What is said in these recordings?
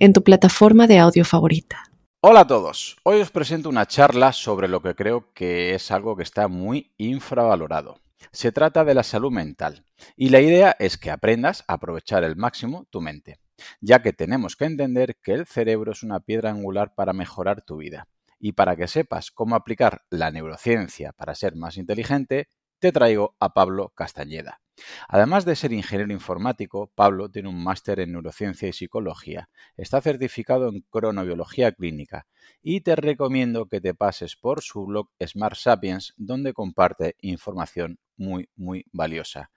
en tu plataforma de audio favorita. Hola a todos, hoy os presento una charla sobre lo que creo que es algo que está muy infravalorado. Se trata de la salud mental y la idea es que aprendas a aprovechar el máximo tu mente, ya que tenemos que entender que el cerebro es una piedra angular para mejorar tu vida. Y para que sepas cómo aplicar la neurociencia para ser más inteligente, te traigo a Pablo Castañeda. Además de ser ingeniero informático, Pablo tiene un máster en neurociencia y psicología, está certificado en cronobiología clínica y te recomiendo que te pases por su blog Smart Sapiens, donde comparte información muy, muy valiosa.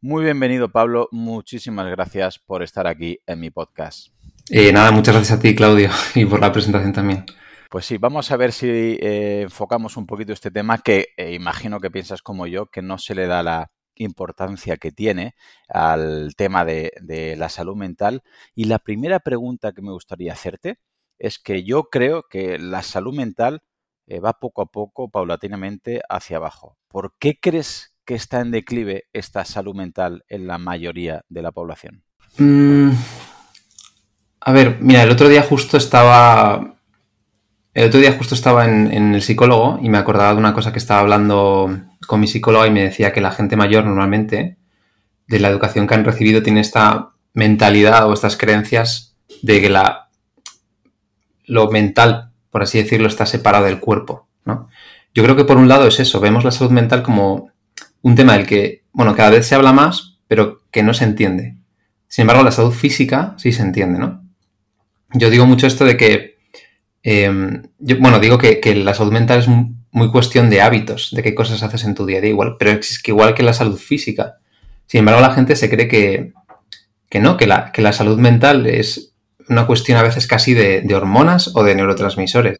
Muy bienvenido, Pablo. Muchísimas gracias por estar aquí en mi podcast. Eh, nada, muchas gracias a ti, Claudio, y por la presentación también. Pues sí, vamos a ver si eh, enfocamos un poquito este tema que eh, imagino que piensas como yo, que no se le da la, importancia que tiene al tema de, la salud mental. Y la primera pregunta que me gustaría hacerte es que yo creo que la salud mental eh, va poco a poco, paulatinamente, hacia abajo. ¿Por qué crees que está en declive esta salud mental en la mayoría de la población? Mm, a ver, mira, el otro día justo estaba. El otro día justo estaba en el psicólogo y me acordaba de una cosa que estaba hablando con mi psicóloga y me decía que la gente mayor normalmente, de la educación que han recibido, tiene esta mentalidad o estas creencias de que la, lo mental, por así decirlo, está separado del cuerpo. ¿no? Yo creo que por un lado es eso, vemos la salud mental como un tema del que, bueno, cada vez se habla más, pero que no se entiende. Sin embargo, la salud física sí se entiende, ¿no? Yo digo mucho esto de que, yo, bueno, digo que, que, la salud mental es muy cuestión de hábitos, de qué cosas haces en tu día a día igual, pero es que igual que la salud física. Sin embargo, la gente se cree que, que no, que la, que la salud mental es una cuestión a veces casi de, hormonas o de neurotransmisores.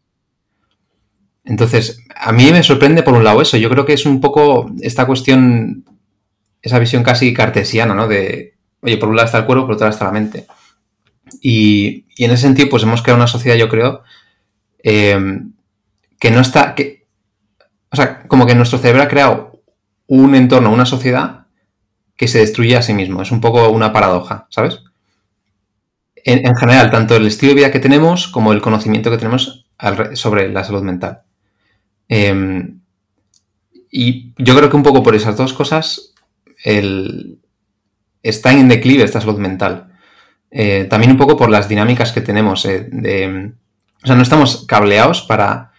Entonces, a mí me sorprende por un lado eso. Yo creo que es un poco esta cuestión, esa visión casi cartesiana, ¿no? De, oye, por un lado está el cuerpo, por otro lado está la mente. Y, en ese sentido, pues hemos creado una sociedad, yo creo, eh, que no está, que, o sea, como que nuestro cerebro ha creado un entorno, una sociedad que se destruye a sí mismo. Es un poco una paradoja, ¿sabes? En, general, tanto el estilo de vida que tenemos como el conocimiento que tenemos sobre la salud mental. Em, y yo creo que un poco por esas dos cosas está en declive esta salud mental. Eh, también un poco por las dinámicas que tenemos. Eh, o sea, no estamos cableados para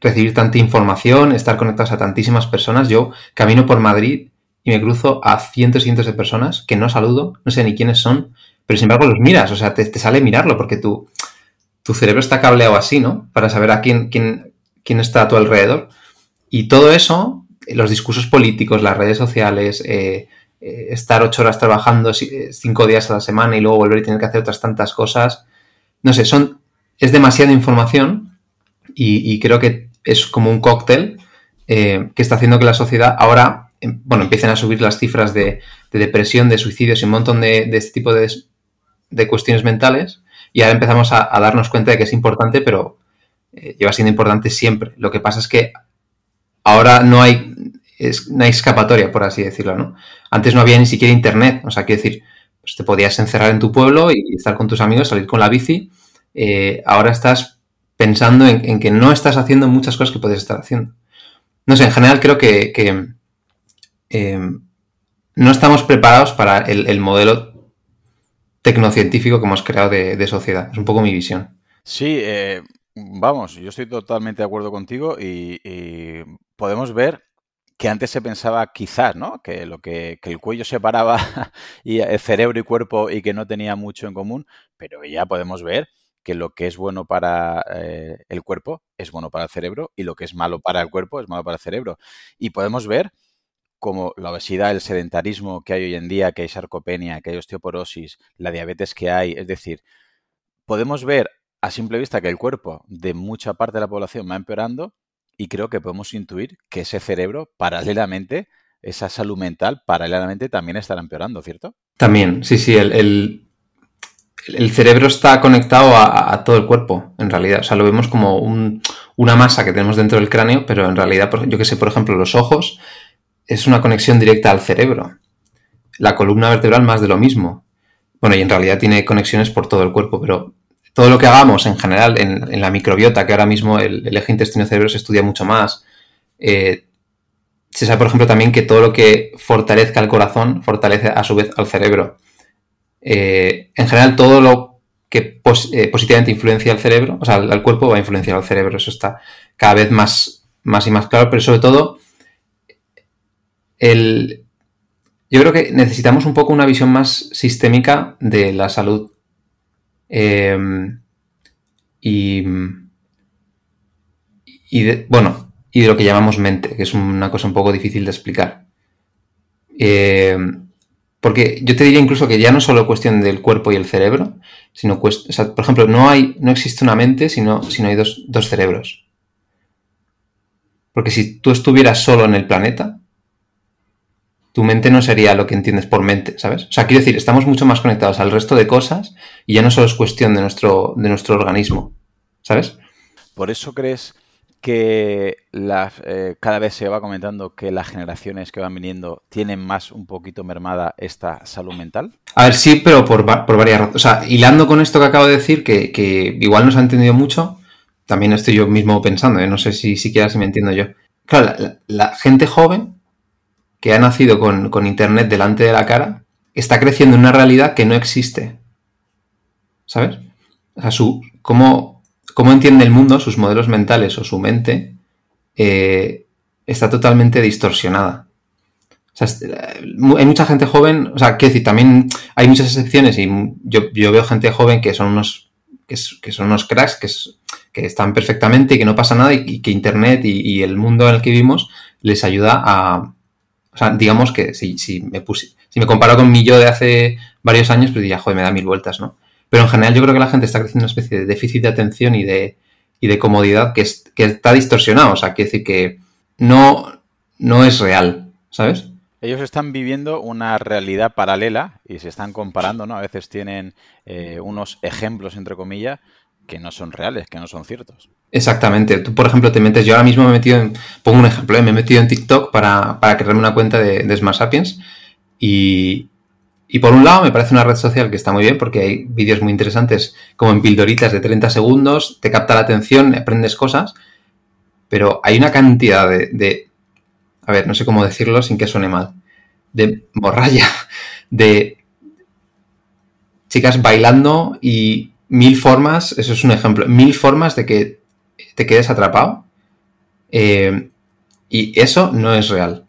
recibir tanta información, estar conectados a tantísimas personas. Yo camino por Madrid y me cruzo a cientos y cientos de personas que no saludo, no sé ni quiénes son, pero sin embargo los miras, o sea, te, sale mirarlo porque tu, tu cerebro está cableado así, ¿no? Para saber a quién, quién, quién está a tu alrededor. Y todo eso, los discursos políticos, las redes sociales, eh, eh, estar ocho horas trabajando eh, cinco días a la semana y luego volver y tener que hacer otras tantas cosas, no sé, son, es demasiada información y creo que es como un cóctel eh, que está haciendo que la sociedad ahora, em, bueno, empiecen a subir las cifras de, depresión, de suicidios y un montón de, este tipo de, cuestiones mentales. Y ahora empezamos a, darnos cuenta de que es importante, pero eh, lleva siendo importante siempre. Lo que pasa es que ahora no hay, es, no hay escapatoria, por así decirlo, ¿no? Antes no había ni siquiera internet, o sea, quiero decir, pues te podías encerrar en tu pueblo y estar con tus amigos, salir con la bici. Eh, ahora estás pensando en, que no estás haciendo muchas cosas que puedes estar haciendo. No sé, en general creo que, eh, no estamos preparados para el, modelo tecnocientífico que hemos creado de, sociedad. Es un poco mi visión. Sí, eh, vamos, yo estoy totalmente de acuerdo contigo y, podemos ver que antes se pensaba quizás, ¿no? Que lo que, que, el cuello separaba y el cerebro y cuerpo y que no tenía mucho en común, pero ya podemos ver que lo que es bueno para eh, el cuerpo es bueno para el cerebro y lo que es malo para el cuerpo es malo para el cerebro. Y podemos ver como la obesidad, el sedentarismo que hay hoy en día, que hay sarcopenia, que hay osteoporosis, la diabetes que hay, es decir, podemos ver a simple vista que el cuerpo de mucha parte de la población va empeorando y creo que podemos intuir que ese cerebro paralelamente, esa salud mental paralelamente también estará empeorando, ¿cierto? También, sí, sí, el, cerebro está conectado a, todo el cuerpo, en realidad. O sea, lo vemos como una masa que tenemos dentro del cráneo, pero en realidad, yo que sé, por ejemplo, los ojos es una conexión directa al cerebro. La columna vertebral más de lo mismo. Bueno, y en realidad tiene conexiones por todo el cuerpo, pero todo lo que hagamos en general en, la microbiota, que ahora mismo el, eje intestino-cerebro se estudia mucho más, eh, se sabe, por ejemplo, también que todo lo que fortalezca el corazón fortalece a su vez al cerebro. Eh, en general, todo lo que eh, positivamente influencia al cerebro, o sea, al, cuerpo va a influenciar al cerebro. Eso está cada vez más, más y más claro, pero sobre todo, el, yo creo que necesitamos un poco una visión más sistémica de la salud Em, y, de, bueno, y de lo que llamamos mente, que es una cosa un poco difícil de explicar. Em, porque yo te diría incluso que ya no solo cuestión del cuerpo y el cerebro, sino, por ejemplo, no, hay, no existe una mente, sino, sino hay dos, dos cerebros. Porque si tú estuvieras solo en el planeta, tu mente no sería lo que entiendes por mente, ¿sabes? O sea, quiero decir, estamos mucho más conectados al resto de cosas y ya no solo es cuestión de nuestro, de nuestro organismo, ¿sabes? Por eso crees que eh, cada vez se va comentando que las generaciones que van viniendo tienen más un poquito mermada esta salud mental? A ver, sí, pero por, varias razones. O sea, hilando con esto que acabo de decir, que, igual no se ha entendido mucho, también estoy yo mismo pensando, ¿eh? no sé si siquiera si me entiendo yo. Claro, la gente joven que ha nacido con, Internet delante de la cara, está creciendo en una realidad que no existe. ¿Sabes? O sea, su, cómo, entiende el mundo, sus modelos mentales o su mente, eh, está totalmente distorsionada. O sea, hay mucha gente joven, o sea, quiero decir, también hay muchas excepciones y yo, veo gente joven que son unos, que, son unos cracks, que, que, están perfectamente y que no pasa nada y, que Internet y, el mundo en el que vivimos les ayuda a, o sea, digamos que si, si me puse, si me comparo con mi yo de hace varios años, pues diría, joder, me da mil vueltas, ¿no? Pero en general yo creo que la gente está creciendo una especie de déficit de atención y de, y de comodidad que, es, que está distorsionado. O sea, quiere decir que no, no es real, ¿sabes? Ellos están viviendo una realidad paralela y se están comparando, ¿no? A veces tienen eh, unos ejemplos, entre comillas, que no son reales, que no son ciertos. Exactamente. Tú, por ejemplo, te metes, yo ahora mismo me he metido en, pongo un ejemplo, ¿eh? me he metido en TikTok para, crearme una cuenta de, Smart Sapiens y, por un lado me parece una red social que está muy bien porque hay vídeos muy interesantes como en pildoritas de 30 segundos, te capta la atención, aprendes cosas, pero hay una cantidad de, de a ver, no sé cómo decirlo sin que suene mal, de morralla, de chicas bailando y mil formas, eso es un ejemplo, mil formas de que te quedes atrapado. Eh, y eso no es real.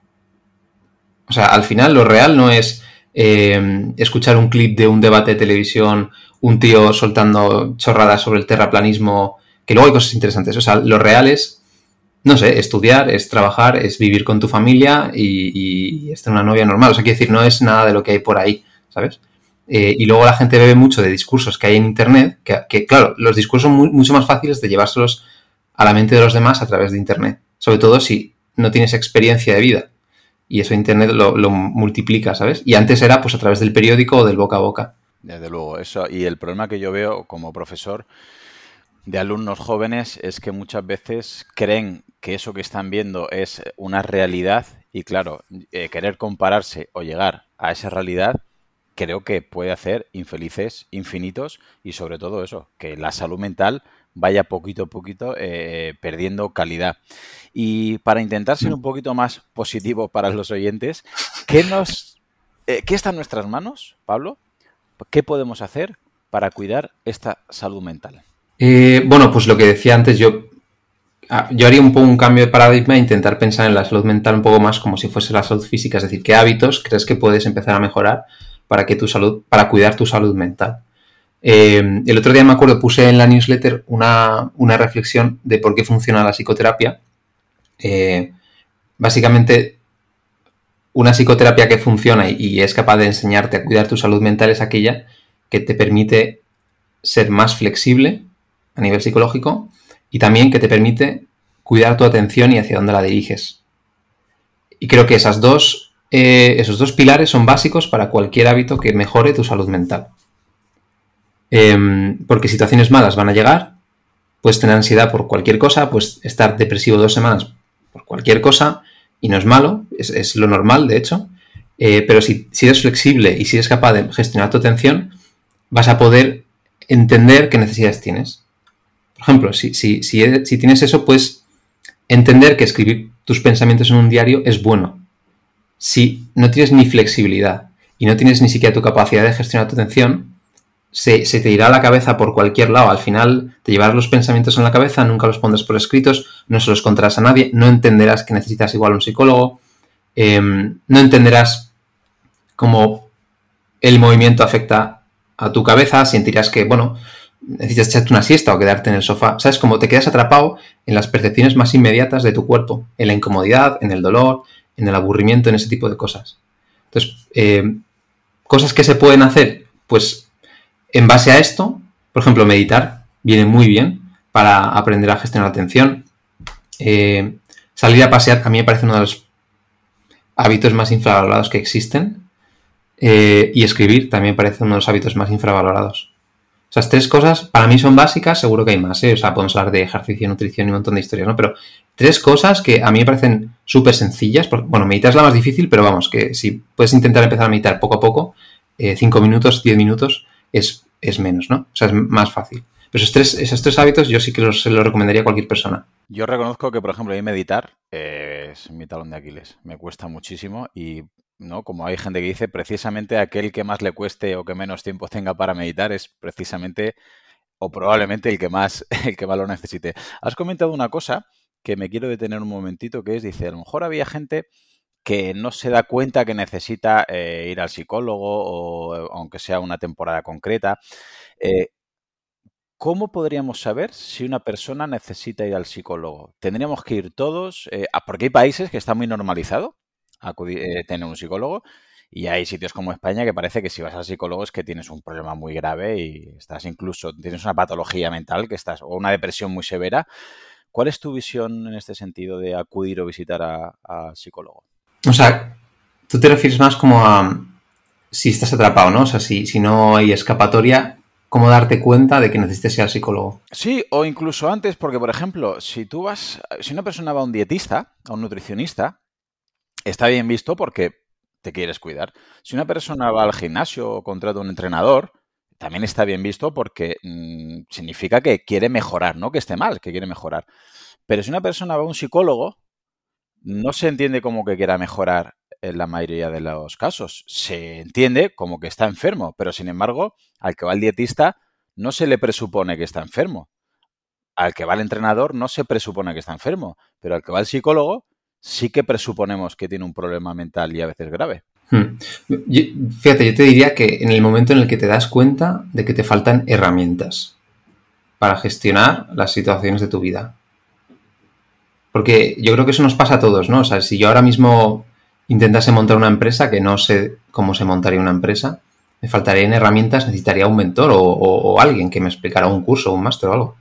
O sea, al final lo real no es eh, escuchar un clip de un debate de televisión, un tío soltando chorradas sobre el terraplanismo, que luego hay cosas interesantes. O sea, lo real es, no sé, estudiar, es trabajar, es vivir con tu familia y, y, es una novia normal. O sea, quiero decir, no es nada de lo que hay por ahí, ¿sabes? Eh, y luego la gente bebe mucho de discursos que hay en Internet, que, claro, los discursos son mucho más fáciles de llevárselos a la mente de los demás a través de Internet, sobre todo si no tienes experiencia de vida. Y eso Internet lo, multiplica, ¿sabes? Y antes era pues a través del periódico o del boca a boca. Desde luego, eso. Y el problema que yo veo como profesor de alumnos jóvenes es que muchas veces creen que eso que están viendo es una realidad y claro, eh, querer compararse o llegar a esa realidad creo que puede hacer infelices infinitos y sobre todo eso, que la salud mental vaya poquito a poquito eh, perdiendo calidad. Y para intentar ser un poquito más positivo para los oyentes, ¿qué, nos, eh, ¿qué está en nuestras manos, Pablo? ¿Qué podemos hacer para cuidar esta salud mental? Eh, bueno, pues lo que decía antes, yo, ah, yo haría un poco un cambio de paradigma e intentar pensar en la salud mental un poco más como si fuese la salud física, es decir, qué hábitos crees que puedes empezar a mejorar para que tu salud, para cuidar tu salud mental. Eh, el otro día me acuerdo, puse en la newsletter una, reflexión de por qué funciona la psicoterapia. Eh, básicamente, una psicoterapia que funciona y, es capaz de enseñarte a cuidar tu salud mental es aquella que te permite ser más flexible a nivel psicológico y también que te permite cuidar tu atención y hacia dónde la diriges. Y creo que dos, eh, esos dos pilares son básicos para cualquier hábito que mejore tu salud mental. Em, porque situaciones malas van a llegar, puedes tener ansiedad por cualquier cosa, puedes estar depresivo dos semanas por cualquier cosa, y no es malo, es, lo normal, de hecho, eh, pero si, si, eres flexible y si eres capaz de gestionar tu atención, vas a poder entender qué necesidades tienes. Por ejemplo, si, si, si tienes eso, puedes entender que escribir tus pensamientos en un diario es bueno. Si no tienes ni flexibilidad y no tienes ni siquiera tu capacidad de gestionar tu atención, se, te irá a la cabeza por cualquier lado. Al final te llevarás los pensamientos en la cabeza, nunca los pondrás por escritos, no se los contarás a nadie, no entenderás que necesitas igual un psicólogo, em, no entenderás cómo el movimiento afecta a tu cabeza, sentirás que, bueno, necesitas echarte una siesta o quedarte en el sofá. ¿Sabes? Como te quedas atrapado en las percepciones más inmediatas de tu cuerpo, en la incomodidad, en el dolor, en el aburrimiento, en ese tipo de cosas. Entonces, eh, cosas que se pueden hacer, pues en base a esto, por ejemplo, meditar viene muy bien para aprender a gestionar la atención. Eh, salir a pasear a mí me parece uno de los hábitos más infravalorados que existen. Eh, y escribir también parece uno de los hábitos más infravalorados. Esas tres cosas para mí son básicas, seguro que hay más, ¿eh? o sea, podemos hablar de ejercicio, nutrición y un montón de historias, ¿no? Pero tres cosas que a mí me parecen súper sencillas, bueno, meditar es la más difícil, pero vamos, que si puedes intentar empezar a meditar poco a poco, eh, cinco minutos, diez minutos, es, es, menos, ¿no? O sea, es más fácil. Pero esos tres, esos tres hábitos yo sí que los, los recomendaría a cualquier persona. Yo reconozco que, por ejemplo, a meditar es mi talón de Aquiles. Me cuesta muchísimo y ¿no? Como hay gente que dice, precisamente aquel que más le cueste o que menos tiempo tenga para meditar es precisamente o probablemente el que más, el que más lo necesite. Has comentado una cosa que me quiero detener un momentito, que es, dice, a lo mejor había gente que no se da cuenta que necesita eh, ir al psicólogo o aunque sea una temporada concreta. Eh, ¿Cómo podríamos saber si una persona necesita ir al psicólogo? ¿Tendríamos que ir todos? Eh, porque hay países que está muy normalizado acudir, tener un psicólogo. Y hay sitios como España que parece que si vas al psicólogo es que tienes un problema muy grave y estás incluso, tienes una patología mental que estás, o una depresión muy severa. ¿Cuál es tu visión en este sentido de acudir o visitar al psicólogo? O sea, tú te refieres más como a si estás atrapado, ¿no? O sea, si, si no hay escapatoria, ¿cómo darte cuenta de que necesites ir al psicólogo? Sí, o incluso antes, porque por ejemplo, si tú vas, si una persona va a un dietista, a un nutricionista, está bien visto porque te quieres cuidar. Si una persona va al gimnasio o contrata un entrenador, también está bien visto porque mm, significa que quiere mejorar, no que esté mal, que quiere mejorar. Pero si una persona va a un psicólogo, no se entiende como que quiera mejorar en la mayoría de los casos. Se entiende como que está enfermo, pero sin embargo, al que va al dietista no se le presupone que está enfermo. Al que va al entrenador no se presupone que está enfermo, pero al que va al psicólogo sí que presuponemos que tiene un problema mental y a veces grave. Hmm. fíjate, yo te diría que en el momento en el que te das cuenta de que te faltan herramientas para gestionar las situaciones de tu vida. Porque yo creo que eso nos pasa a todos, ¿no? O sea, si yo ahora mismo intentase montar una empresa, que no sé cómo se montaría una empresa, me faltarían herramientas, necesitaría un mentor o, alguien que me explicara un curso, un máster o algo.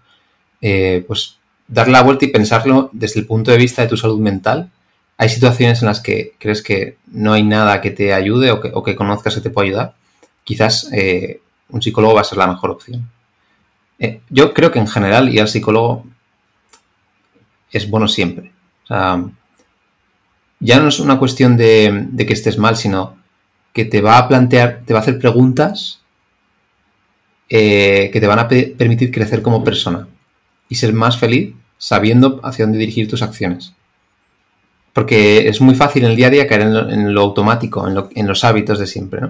Eh, pues dar la vuelta y pensarlo desde el punto de vista de tu salud mental. Hay situaciones en las que crees que no hay nada que te ayude o que, conozcas que te pueda ayudar. Quizás eh, un psicólogo va a ser la mejor opción. Eh, yo creo que en general ir al psicólogo es bueno siempre. Ya no es una cuestión de, que estés mal, sino que te va a plantear, te va a hacer preguntas eh, que te van a permitir crecer como persona y ser más feliz sabiendo hacia dónde dirigir tus acciones. Porque es muy fácil en el día a día caer en lo, automático, en, los hábitos de siempre.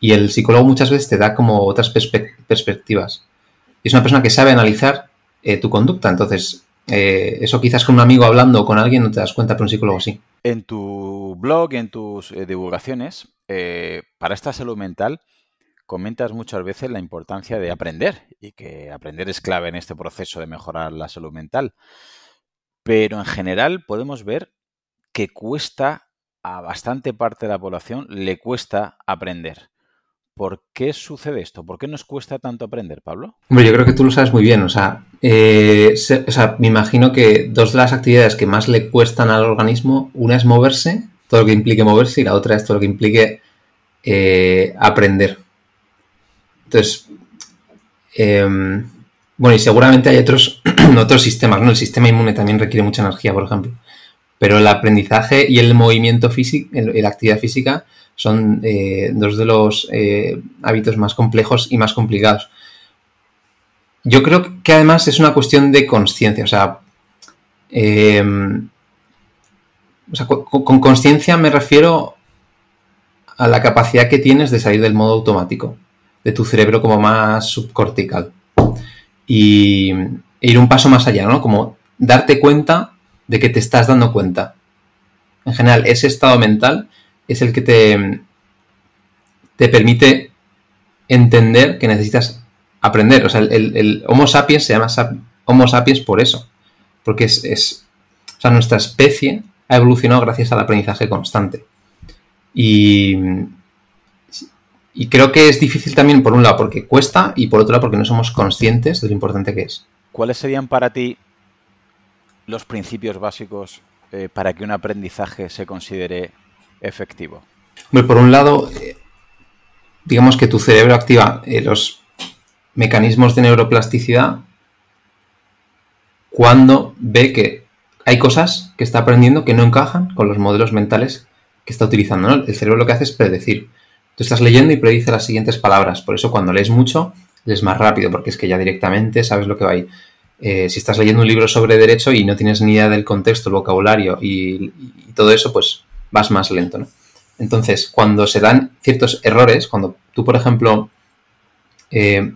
Y el psicólogo muchas veces te da como otras perspectivas. Y es una persona que sabe analizar eh, tu conducta. Entonces, eh, eso quizás con un amigo hablando o con alguien no te das cuenta, pero un psicólogo sí. En tu blog, en tus eh, divulgaciones, para esta salud mental, comentas muchas veces la importancia de aprender y que aprender es clave en este proceso de mejorar la salud mental. Pero en general podemos ver que cuesta a bastante parte de la población, le cuesta aprender. ¿Por qué sucede esto? ¿Por qué nos cuesta tanto aprender, Pablo? Hombre, yo creo que tú lo sabes muy bien. O sea, eh, o sea, me imagino que dos de las actividades que más le cuestan al organismo, una es moverse, todo lo que implique moverse, y la otra es todo lo que implique eh, aprender. Entonces, em, bueno, y seguramente hay otros, otros sistemas, ¿no? El sistema inmune también requiere mucha energía, por ejemplo. Pero el aprendizaje y el movimiento físico, la actividad física, son eh, dos de los eh, hábitos más complejos y más complicados. Yo creo que además es una cuestión de conciencia, o sea, em, con, con conciencia me refiero a la capacidad que tienes de salir del modo automático, de tu cerebro como más subcortical. Y e ir un paso más allá, ¿no? Como darte cuenta de que te estás dando cuenta. En general, ese estado mental es el que te, te permite entender que necesitas aprender. O sea, el, Homo sapiens se llama Homo sapiens por eso. Porque es, es, o sea, nuestra especie ha evolucionado gracias al aprendizaje constante. Y, y creo que es difícil también, por un lado, porque cuesta y por otro lado, porque no somos conscientes de lo importante que es. ¿Cuáles serían para ti los principios básicos eh, para que un aprendizaje se considere efectivo? por un lado, eh, digamos que tu cerebro activa eh, los mecanismos de neuroplasticidad cuando ve que hay cosas que está aprendiendo que no encajan con los modelos mentales que está utilizando. El cerebro lo que hace es predecir. Tú estás leyendo y predice las siguientes palabras. Por eso cuando lees mucho, lees más rápido, porque es que ya directamente sabes lo que va ahí. Eh, si estás leyendo un libro sobre derecho y no tienes ni idea del contexto, el vocabulario y, todo eso, pues vas más lento, ¿no? Entonces, cuando se dan ciertos errores, cuando tú, por ejemplo, eh,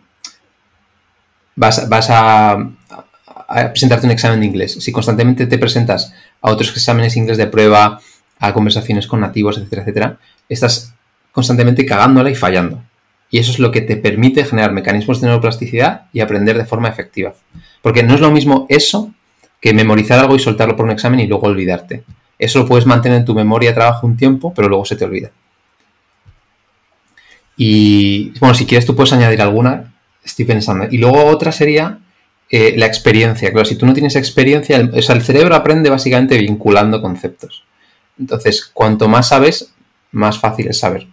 vas, a, a, presentarte un examen de inglés, si constantemente te presentas a otros exámenes de inglés de prueba, a conversaciones con nativos, etcétera, etcétera, estás constantemente cagándola y fallando. Y eso es lo que te permite generar mecanismos de neuroplasticidad y aprender de forma efectiva. Porque no es lo mismo eso que memorizar algo y soltarlo por un examen y luego olvidarte. Eso lo puedes mantener en tu memoria de trabajo un tiempo, pero luego se te olvida. Y bueno, si quieres tú puedes añadir alguna, estoy pensando. Y luego otra sería eh, la experiencia. Claro, si tú no tienes experiencia, el, o sea, el cerebro aprende básicamente vinculando conceptos. Entonces, cuanto más sabes, más fácil es saber.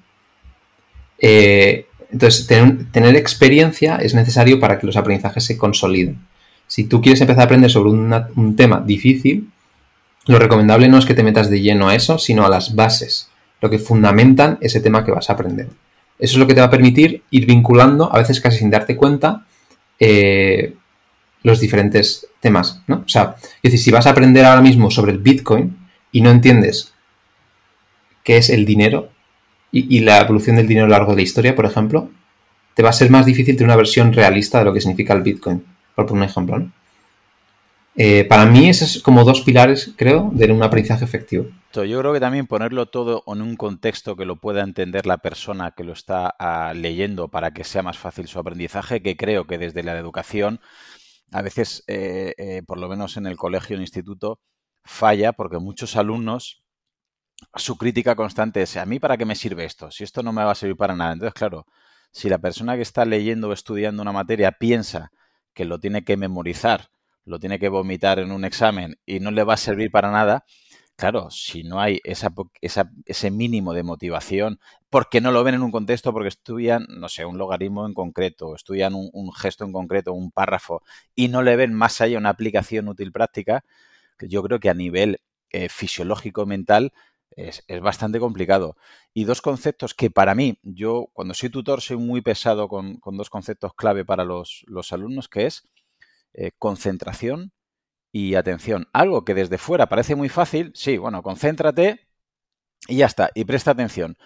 Eh, entonces, tener, experiencia es necesario para que los aprendizajes se consoliden. Si tú quieres empezar a aprender sobre un tema difícil, lo recomendable no es que te metas de lleno a eso, sino a las bases, lo que fundamentan ese tema que vas a aprender. Eso es lo que te va a permitir ir vinculando, a veces casi sin darte cuenta, eh, los diferentes temas, ¿no? O sea, es decir, si vas a aprender ahora mismo sobre el Bitcoin y no entiendes qué es el dinero, y, la evolución del dinero a lo largo de la historia, por ejemplo, te va a ser más difícil tener una versión realista de lo que significa el Bitcoin, por poner un ejemplo. Eh, para mí, esos es como dos pilares, creo, de un aprendizaje efectivo. Yo creo que también ponerlo todo en un contexto que lo pueda entender la persona que lo está ah, leyendo para que sea más fácil su aprendizaje, que creo que desde la educación, a veces, eh, eh, por lo menos en el colegio o instituto, falla porque muchos alumnos su crítica constante es, ¿a mí para qué me sirve esto? Si esto no me va a servir para nada. Entonces, claro, si la persona que está leyendo o estudiando una materia piensa que lo tiene que memorizar, lo tiene que vomitar en un examen y no le va a servir para nada, claro, si no hay esa, ese mínimo de motivación, porque no lo ven en un contexto, porque estudian, no sé, un logaritmo en concreto, estudian un, gesto en concreto, un párrafo, y no le ven más allá una aplicación útil práctica, yo creo que a nivel eh, fisiológico mental es, bastante complicado. Y dos conceptos que para mí, yo cuando soy tutor soy muy pesado con, dos conceptos clave para los, alumnos, que es eh, concentración y atención. Algo que desde fuera parece muy fácil, sí, bueno, concéntrate y ya está, y presta atención.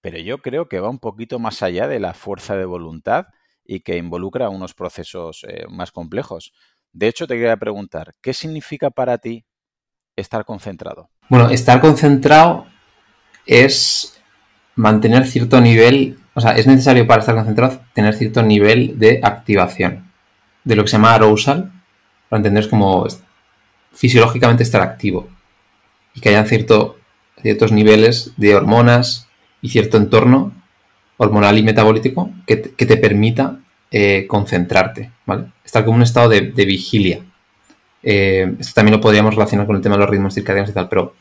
Pero yo creo que va un poquito más allá de la fuerza de voluntad y que involucra unos procesos eh, más complejos. De hecho, te quería preguntar, ¿qué significa para ti estar concentrado? Bueno, estar concentrado es mantener cierto nivel, o sea, es necesario para estar concentrado tener cierto nivel de activación, de lo que se llama arousal, para entender como fisiológicamente estar activo y que haya cierto, ciertos niveles de hormonas y cierto entorno hormonal y metabólico que te, permita eh, concentrarte, ¿vale? Estar como un estado de, vigilia. Eh, esto también lo podríamos relacionar con el tema de los ritmos circadianos y tal, pero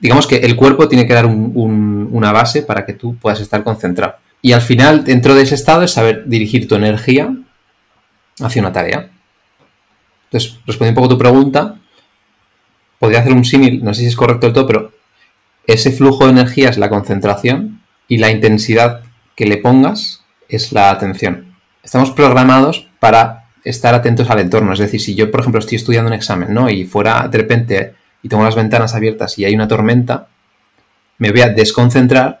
digamos que el cuerpo tiene que dar una base para que tú puedas estar concentrado. Y al final, dentro de ese estado, es saber dirigir tu energía hacia una tarea. Entonces, respondiendo un poco a tu pregunta, podría hacer un símil, no sé si es correcto del todo, pero ese flujo de energía es la concentración y la intensidad que le pongas es la atención. Estamos programados para estar atentos al entorno. Es decir, si yo, por ejemplo, estoy estudiando un examen, ¿no? Y fuera de repente y tengo las ventanas abiertas y hay una tormenta, me voy a desconcentrar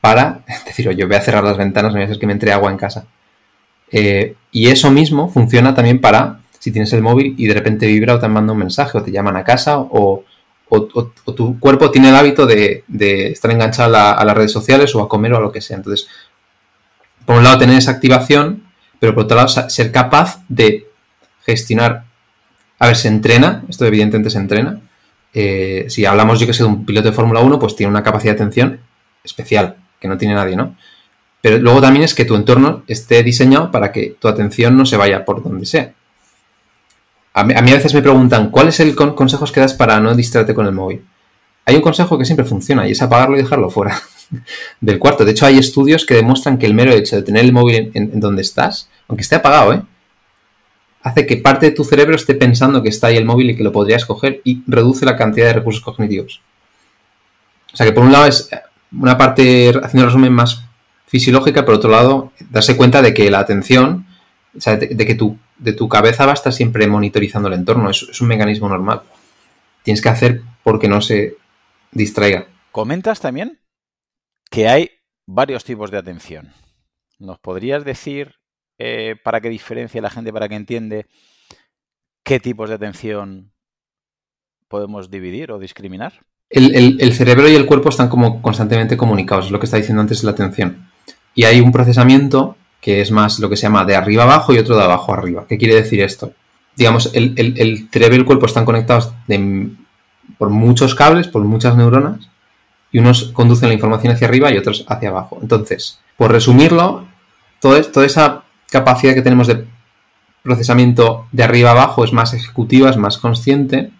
para decir, yo voy a cerrar las ventanas, no voy a hacer que me entre agua en casa. Eh, y eso mismo funciona también para si tienes el móvil y de repente vibra o te manda un mensaje o te llaman a casa o, tu cuerpo tiene el hábito de, estar enganchado a, las redes sociales o a comer o a lo que sea. Entonces, por un lado tener esa activación, pero por otro lado ser capaz de gestionar. A ver, se entrena, esto evidentemente se entrena, eh, si hablamos, yo que sé, de un piloto de Fórmula 1, pues tiene una capacidad de atención especial, que no tiene nadie, ¿no? Pero luego también es que tu entorno esté diseñado para que tu atención no se vaya por donde sea. A mí a, veces me preguntan, ¿cuál es el consejo que das para no distraerte con el móvil? Hay un consejo que siempre funciona y es apagarlo y dejarlo fuera del cuarto. De hecho, hay estudios que demuestran que el mero hecho de tener el móvil en donde estás, aunque esté apagado, ¿eh? hace que parte de tu cerebro esté pensando que está ahí el móvil y que lo podrías coger y reduce la cantidad de recursos cognitivos. O sea que por un lado es una parte, haciendo el resumen, más fisiológica, por otro lado, darse cuenta de que la atención, o sea, de, que tu, de tu cabeza va a estar siempre monitorizando el entorno, es, es un mecanismo normal. Tienes que hacer porque no se distraiga. Comentas también que hay varios tipos de atención. ¿Nos podrías decir eh, para que diferencie la gente, para que entiende qué tipos de atención podemos dividir o discriminar? El, cerebro y el cuerpo están como constantemente comunicados, es lo que está diciendo antes la atención. Y hay un procesamiento que es más lo que se llama de arriba abajo y otro de abajo arriba. ¿Qué quiere decir esto? Digamos, el, cerebro y el cuerpo están conectados por muchos cables, por muchas neuronas, y unos conducen la información hacia arriba y otros hacia abajo. Entonces, por resumirlo, toda esa capacidad que tenemos de procesamiento de arriba abajo es más ejecutiva, es más consciente.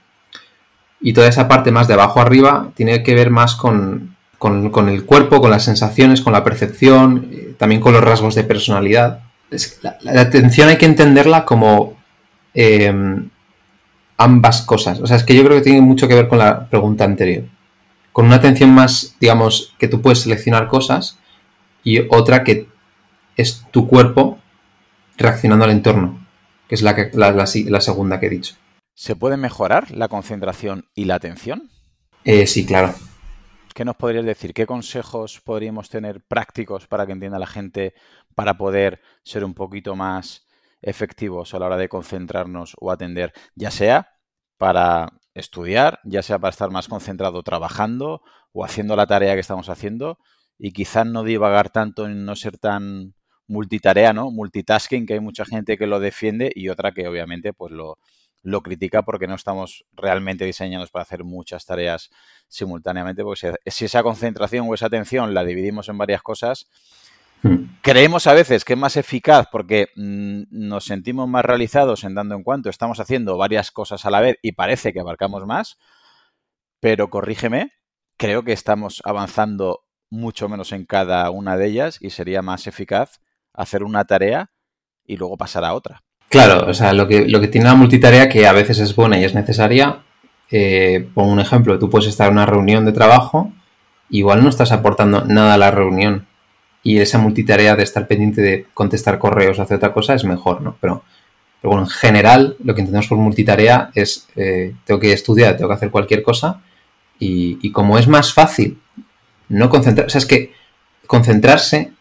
Y toda esa parte más de abajo arriba tiene que ver más con, el cuerpo, con las sensaciones, con la percepción, eh, también con los rasgos de personalidad. la, atención hay que entenderla como em, ambas cosas. O sea, es que yo creo que tiene mucho que ver con la pregunta anterior. Con una atención más, digamos, que tú puedes seleccionar cosas y otra que es tu cuerpo reaccionando al entorno, que es la, la, segunda que he dicho. ¿Se puede mejorar la concentración y la atención? Eh, sí, claro. ¿Qué nos podrías decir? ¿Qué consejos podríamos tener prácticos para que entienda la gente para poder ser un poquito más efectivos a la hora de concentrarnos o atender, ya sea para estudiar, ya sea para estar más concentrado trabajando o haciendo la tarea que estamos haciendo y quizás no divagar tanto en no ser tan multitarea, ¿no? Multitasking, que hay mucha gente que lo defiende y otra que obviamente pues lo, lo critica porque no estamos realmente diseñados para hacer muchas tareas simultáneamente, porque si, esa concentración o esa atención la dividimos en varias cosas, hmm. creemos a veces que es más eficaz porque mm, nos sentimos más realizados en dando en cuanto estamos haciendo varias cosas a la vez y parece que abarcamos más, pero corrígeme, creo que estamos avanzando mucho menos en cada una de ellas y sería más eficaz hacer una tarea y luego pasar a otra. Claro, o sea, lo que, lo que tiene la multitarea, que a veces es buena y es necesaria, eh, pongo un ejemplo, tú puedes estar en una reunión de trabajo, igual no estás aportando nada a la reunión y esa multitarea de estar pendiente de contestar correos o hacer otra cosa es mejor, ¿no? Pero, pero bueno, en general lo que entendemos por multitarea es eh, tengo que estudiar, tengo que hacer cualquier cosa y, y como es más fácil no concentrar, o sea, es que concentrarse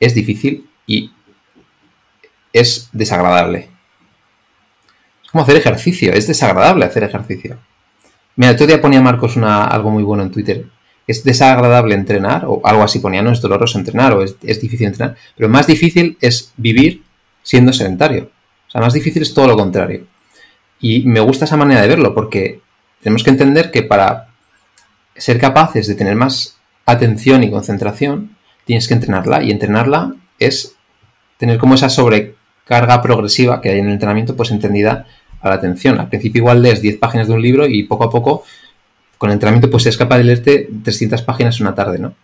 es difícil y es desagradable. Es como hacer ejercicio, es desagradable hacer ejercicio. Mira, otro día ponía Marcos una, algo muy bueno en Twitter. Es desagradable entrenar, o algo así ponía, no es doloroso entrenar, o es, es difícil entrenar, pero más difícil es vivir siendo sedentario. O sea, más difícil es todo lo contrario. Y me gusta esa manera de verlo, porque tenemos que entender que para ser capaces de tener más atención y concentración, tienes que entrenarla y entrenarla es tener como esa sobrecarga progresiva que hay en el entrenamiento, pues entendida a la atención. Al principio igual lees 10 páginas de un libro y poco a poco con el entrenamiento pues es capaz de leerte 300 páginas una tarde, ¿no?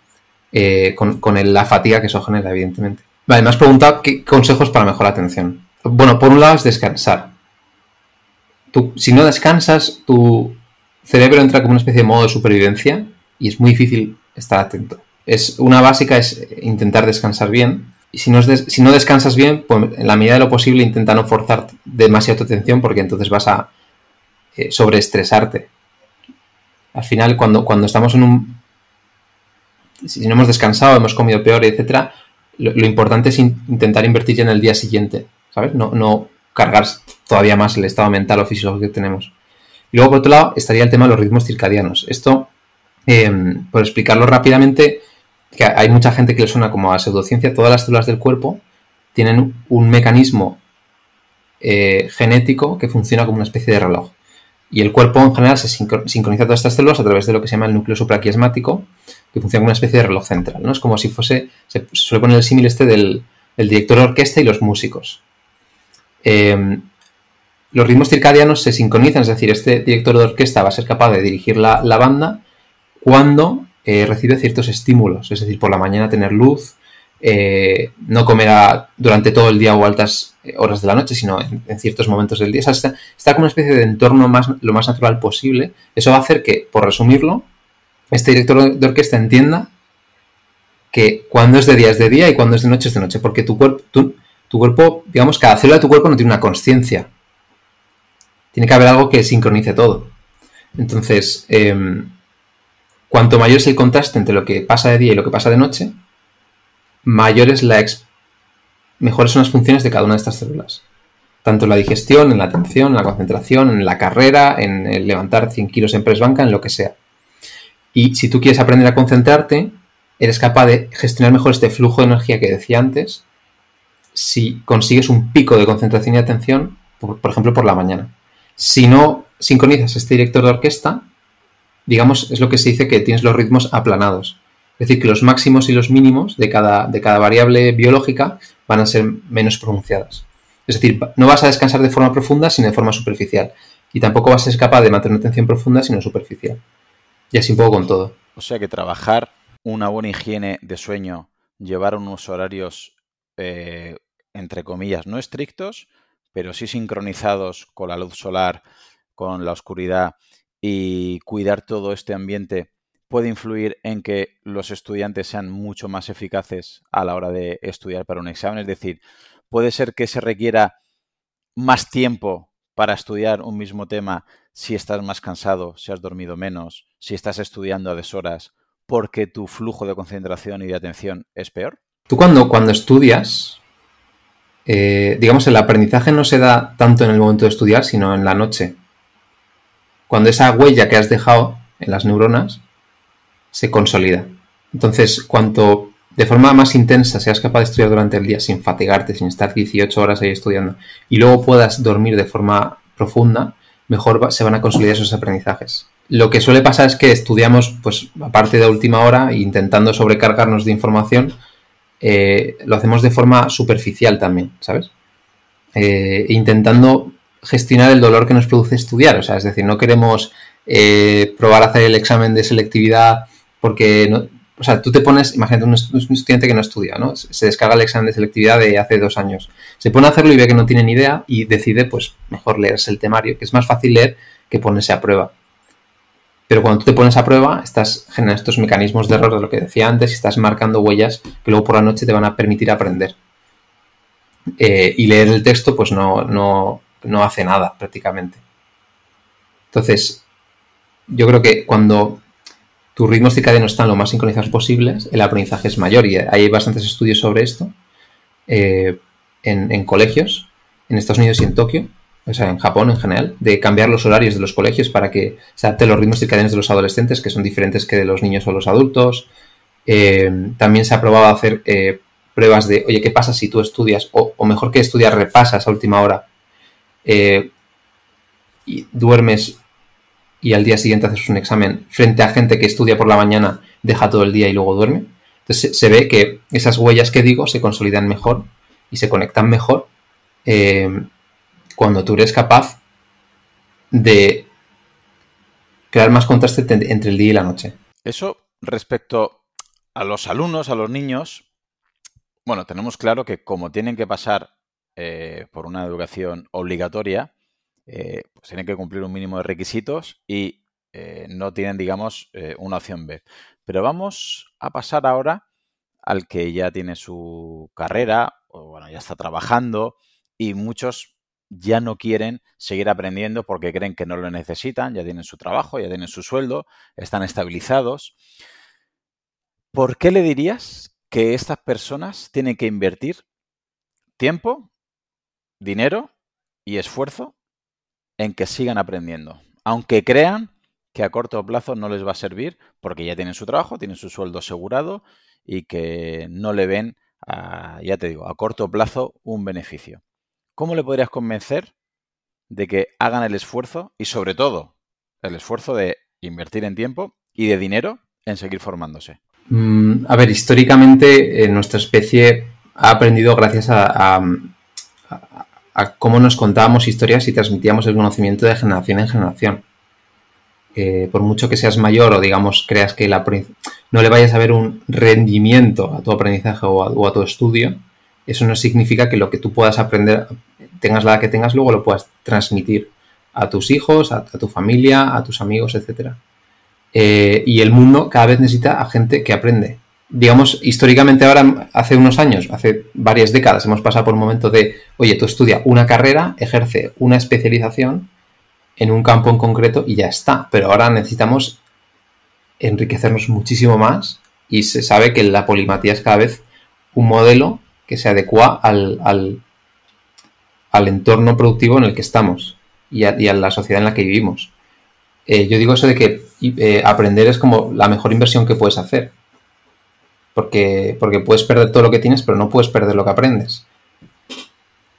Eh, con, la fatiga que eso genera, evidentemente. Vale, me has preguntado qué consejos para mejorar la atención. Bueno, por un lado es descansar. Tú, si no descansas, tu cerebro entra como una especie de modo de supervivencia y es muy difícil estar atento. Es, una básica es intentar descansar bien. Y si no, si no descansas bien, pues en la medida de lo posible intenta no forzar demasiado tu atención porque entonces vas a eh, sobreestresarte. Al final, cuando, cuando estamos en un... Si no hemos descansado, hemos comido peor, etcétera, lo, importante es intentar invertir ya en el día siguiente, ¿sabes? No, no cargar todavía más el estado mental o fisiológico que tenemos. Y luego, por otro lado, estaría el tema de los ritmos circadianos. Esto, em, por explicarlo rápidamente, que hay mucha gente que le suena como a pseudociencia, todas las células del cuerpo tienen un mecanismo eh, genético que funciona como una especie de reloj. Y el cuerpo en general se sincroniza todas estas células a través de lo que se llama el núcleo supraquiasmático, que funciona como una especie de reloj central. ¿no? Es como si fuese, se suele poner el símil este del, director de orquesta y los músicos. Em, los ritmos circadianos se sincronizan, es decir, este director de orquesta va a ser capaz de dirigir la, banda cuando eh, recibe ciertos estímulos, es decir, por la mañana tener luz, eh, no comer durante todo el día o altas horas de la noche, sino en, ciertos momentos del día. está, como una especie de entorno más, lo más natural posible. Eso va a hacer que, por resumirlo, este director de orquesta entienda que cuando es de día es de día y cuando es de noche es de noche, porque tu cuerpo, tu, cuerpo digamos, cada célula de tu cuerpo no tiene una conciencia. Tiene que haber algo que sincronice todo. Entonces, em, cuanto mayor es el contraste entre lo que pasa de día y lo que pasa de noche, mayor es la mejores son las funciones de cada una de estas células. Tanto en la digestión, en la atención, en la concentración, en la carrera, en el levantar 100 kilos en press banca, en lo que sea. Y si tú quieres aprender a concentrarte, eres capaz de gestionar mejor este flujo de energía que decía antes si consigues un pico de concentración y atención, por, ejemplo, por la mañana. Si no sincronizas este director de orquesta, digamos, es lo que se dice que tienes los ritmos aplanados. Es decir, que los máximos y los mínimos de cada, de cada variable biológica van a ser menos pronunciadas. Es decir, no vas a descansar de forma profunda, sino de forma superficial. Y tampoco vas a ser capaz de mantener una atención profunda, sino superficial. Y así un poco con todo. O sea que trabajar una buena higiene de sueño, llevar unos horarios, eh, entre comillas, no estrictos, pero sí sincronizados con la luz solar, con la oscuridad y cuidar todo este ambiente puede influir en que los estudiantes sean mucho más eficaces a la hora de estudiar para un examen. Es decir, puede ser que se requiera más tiempo para estudiar un mismo tema si estás más cansado, si has dormido menos, si estás estudiando a deshoras, porque tu flujo de concentración y de atención es peor? Tú cuando, cuando estudias, eh, digamos, el aprendizaje no se da tanto en el momento de estudiar, sino en la noche. Cuando esa huella que has dejado en las neuronas se consolida. Entonces, cuanto de forma más intensa seas capaz de estudiar durante el día sin fatigarte, sin estar 18 horas ahí estudiando, y luego puedas dormir de forma profunda, mejor se van a consolidar esos aprendizajes. Lo que suele pasar es que estudiamos, pues, aparte de última hora, intentando sobrecargarnos de información, eh, lo hacemos de forma superficial también, ¿sabes? Eh, intentando gestionar el dolor que nos produce estudiar. O sea, es decir, no queremos eh, probar a hacer el examen de selectividad porque, no, o sea, tú te pones, imagínate un, estudiante que no estudia, ¿no? Se descarga el examen de selectividad de hace dos años. Se pone a hacerlo y ve que no tiene ni idea y decide, pues, mejor leerse el temario, que es más fácil leer que ponerse a prueba. Pero cuando tú te pones a prueba, estás generando estos mecanismos de error de lo que decía antes y estás marcando huellas que luego por la noche te van a permitir aprender. Eh, y leer el texto, pues no, no, no hace nada prácticamente. Entonces, yo creo que cuando tus ritmos circadianos están lo más sincronizados posibles, el aprendizaje es mayor y hay bastantes estudios sobre esto eh, en, colegios, en Estados Unidos y en Tokio, o sea, en Japón en general, de cambiar los horarios de los colegios para que se adapten los ritmos circadianos de los adolescentes, que son diferentes que de los niños o los adultos. Eh, también se ha probado hacer eh, pruebas de, oye, ¿qué pasa si tú estudias? O, mejor que estudias, repasas a última hora y duermes y al día siguiente haces un examen frente a gente que estudia por la mañana, deja todo el día y luego duerme. Entonces se, ve que esas huellas que digo se consolidan mejor y se conectan mejor eh, cuando tú eres capaz de crear más contraste entre el día y la noche. Eso respecto a los alumnos, a los niños, bueno, tenemos claro que como tienen que pasar eh, por una educación obligatoria, eh, pues tienen que cumplir un mínimo de requisitos y no tienen, digamos, una opción B. Pero vamos a pasar ahora al que ya tiene su carrera, o bueno, ya está trabajando, y muchos ya no quieren seguir aprendiendo porque creen que no lo necesitan, ya tienen su trabajo, ya tienen su sueldo, están estabilizados. ¿Por qué le dirías que estas personas tienen que invertir tiempo, dinero y esfuerzo en que sigan aprendiendo? Aunque crean que a corto plazo no les va a servir porque ya tienen su trabajo, tienen su sueldo asegurado y que no le ven, ya te digo, a corto plazo un beneficio. ¿Cómo le podrías convencer de que hagan el esfuerzo y sobre todo el esfuerzo de invertir en tiempo y de dinero en seguir formándose? Mm, a ver, históricamente eh, nuestra especie ha aprendido gracias a, cómo nos contábamos historias y transmitíamos el conocimiento de generación en generación por mucho que seas mayor o digamos creas que no le vayas a ver un rendimiento a tu aprendizaje o a, tu estudio, eso no significa que lo que tú puedas aprender, tengas la que tengas, luego lo puedas transmitir a tus hijos, a, tu familia, a tus amigos, etc. Eh, y el mundo cada vez necesita a gente que aprende. Digamos, históricamente ahora, hace unos años, hace varias décadas, hemos pasado por un momento de, oye, tú estudia una carrera, ejerce una especialización en un campo en concreto y ya está. Pero ahora necesitamos enriquecernos muchísimo más y se sabe que la polimatía es cada vez un modelo que se adecua al, al, entorno productivo en el que estamos y a, la sociedad en la que vivimos. Eh, yo digo eso de que eh, aprender es como la mejor inversión que puedes hacer. Porque, porque puedes perder todo lo que tienes, pero no puedes perder lo que aprendes.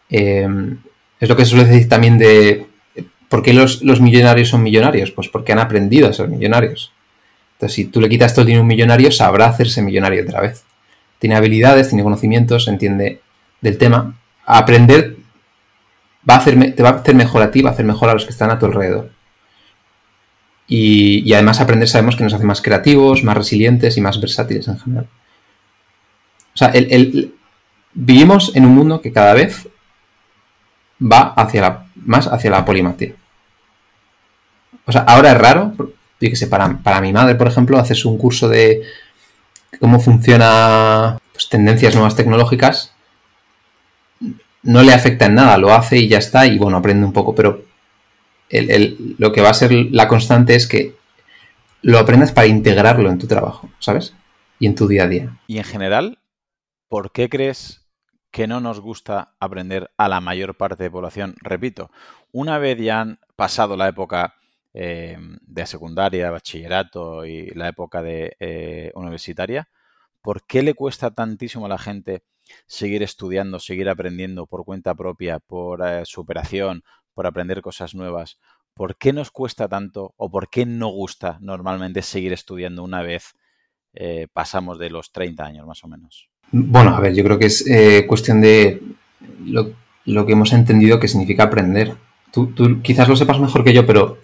Eh, es lo que suele decir también de ¿Por qué los, millonarios son millonarios? Pues porque han aprendido a ser millonarios. Entonces, si tú le quitas todo el dinero a un millonario, sabrá hacerse millonario otra vez. Tiene habilidades, tiene conocimientos, entiende del tema. aprender va a hacer, te va a hacer mejor a ti, va a hacer mejor a los que están a tu alrededor. Y, además aprender sabemos que nos hace más creativos, más resilientes y más versátiles en general. Sea, vivimos en un mundo que cada vez va hacia la, más hacia la polimatía. O sea, ahora es raro, yo que sé, para, para mi madre, por ejemplo, haces un curso de cómo funciona pues, tendencias nuevas tecnológicas, no le afecta en nada, lo hace y ya está, y bueno, aprende un poco, pero lo que va a ser la constante es que lo aprendas para integrarlo en tu trabajo, ¿sabes? Y en tu día a día. Y en general, ¿por qué crees que no nos gusta aprender a la mayor parte de población? Repito, una vez ya han pasado la época eh, de secundaria, bachillerato y la época de eh, universitaria, ¿por qué le cuesta tantísimo a la gente seguir estudiando, seguir aprendiendo por cuenta propia, por eh, superación, por aprender cosas nuevas? ¿Por qué nos cuesta tanto o por qué no gusta normalmente seguir estudiando una vez pasamos de los 30 años más o menos? Bueno, a ver, yo creo que es cuestión de lo, que hemos entendido que significa aprender. Tú, tú, quizás lo sepas mejor que yo, pero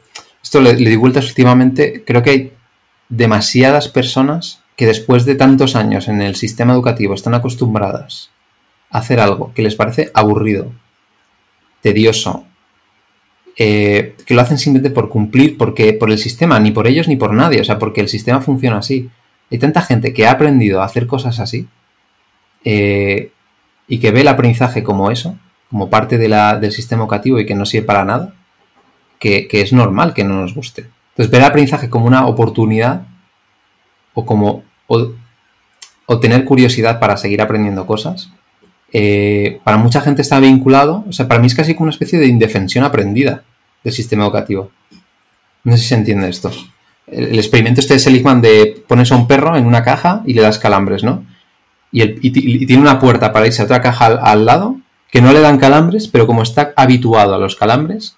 esto le, di vueltas últimamente, creo que hay demasiadas personas que después de tantos años en el sistema educativo están acostumbradas a hacer algo que les parece aburrido, tedioso, eh, que lo hacen simplemente por cumplir, porque por el sistema, ni por ellos ni por nadie, o sea, porque el sistema funciona así. Hay tanta gente que ha aprendido a hacer cosas así eh, y que ve el aprendizaje como eso, como parte del sistema educativo y que no sirve para nada, que, es normal que no nos guste. Entonces, ver el aprendizaje como una oportunidad o como o, tener curiosidad para seguir aprendiendo cosas, eh, para mucha gente está vinculado, o sea, para mí es casi como una especie de indefensión aprendida del sistema educativo. No sé si se entiende esto. El, experimento este de Seligman de pones a un perro en una caja y le das calambres, ¿no? Y, tiene una puerta para irse a otra caja al lado que no le dan calambres, pero como está habituado a los calambres,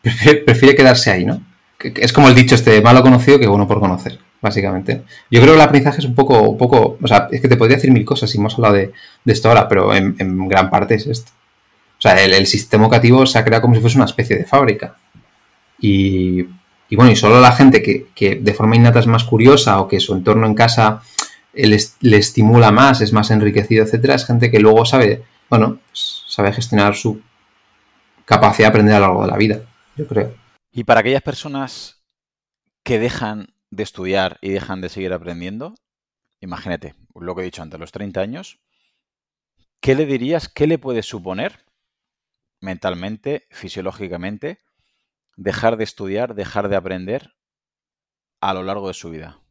prefiere, quedarse ahí, ¿no? Es como el dicho este, malo conocido que bueno por conocer. básicamente. Yo creo que el aprendizaje es un poco, un poco, o sea, es que te podría decir mil cosas si hemos hablado de, esto ahora, pero en, gran parte es esto. O sea, el, sistema educativo se ha creado como si fuese una especie de fábrica. Y, bueno, y solo la gente que, de forma innata es más curiosa o que su entorno en casa le, estimula más, es más enriquecido, etcétera, es gente que luego sabe, bueno, sabe gestionar su capacidad de aprender a lo largo de la vida, yo creo. Y para aquellas personas que dejan de estudiar y dejan de seguir aprendiendo, imagínate, lo que he dicho antes, los 30 años, ¿qué le dirías, qué le puede suponer mentalmente, fisiológicamente, dejar de estudiar, dejar de aprender a lo largo de su vida?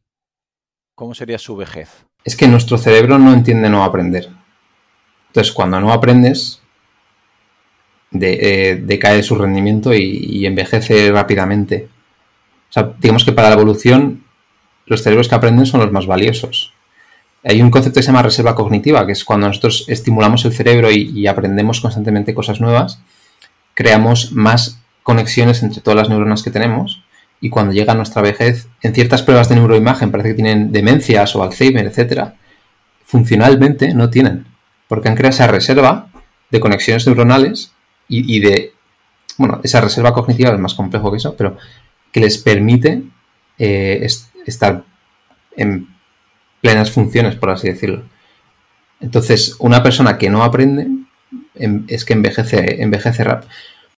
¿Cómo sería su vejez? Es que nuestro cerebro no entiende no aprender. Entonces, cuando no aprendes, eh, decae su rendimiento y envejece rápidamente. O sea, digamos que para la evolución los cerebros que aprenden son los más valiosos. Hay un concepto que se llama reserva cognitiva, que es cuando nosotros estimulamos el cerebro y, aprendemos constantemente cosas nuevas, creamos más conexiones entre todas las neuronas que tenemos y cuando llega nuestra vejez, en ciertas pruebas de neuroimagen parece que tienen demencias o Alzheimer, etcétera, funcionalmente no tienen, porque han creado esa reserva de conexiones neuronales y, y de, bueno, esa reserva cognitiva es más complejo que eso, pero que les permite eh, estar en plenas funciones, por así decirlo. Entonces, una persona que no aprende em, es que envejece, envejece rápido.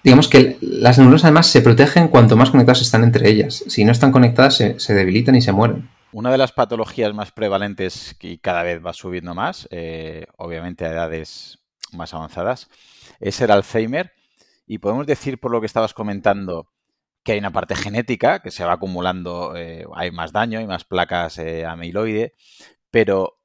Digamos que las neuronas además se protegen cuanto más conectadas están entre ellas. Si no están conectadas, se, debilitan y se mueren. Una de las patologías más prevalentes y cada vez va subiendo más, eh, obviamente a edades más avanzadas, es el Alzheimer. Y podemos decir, por lo que estabas comentando, que hay una parte genética que se va acumulando, eh, hay más daño, hay más placas eh, amiloide, pero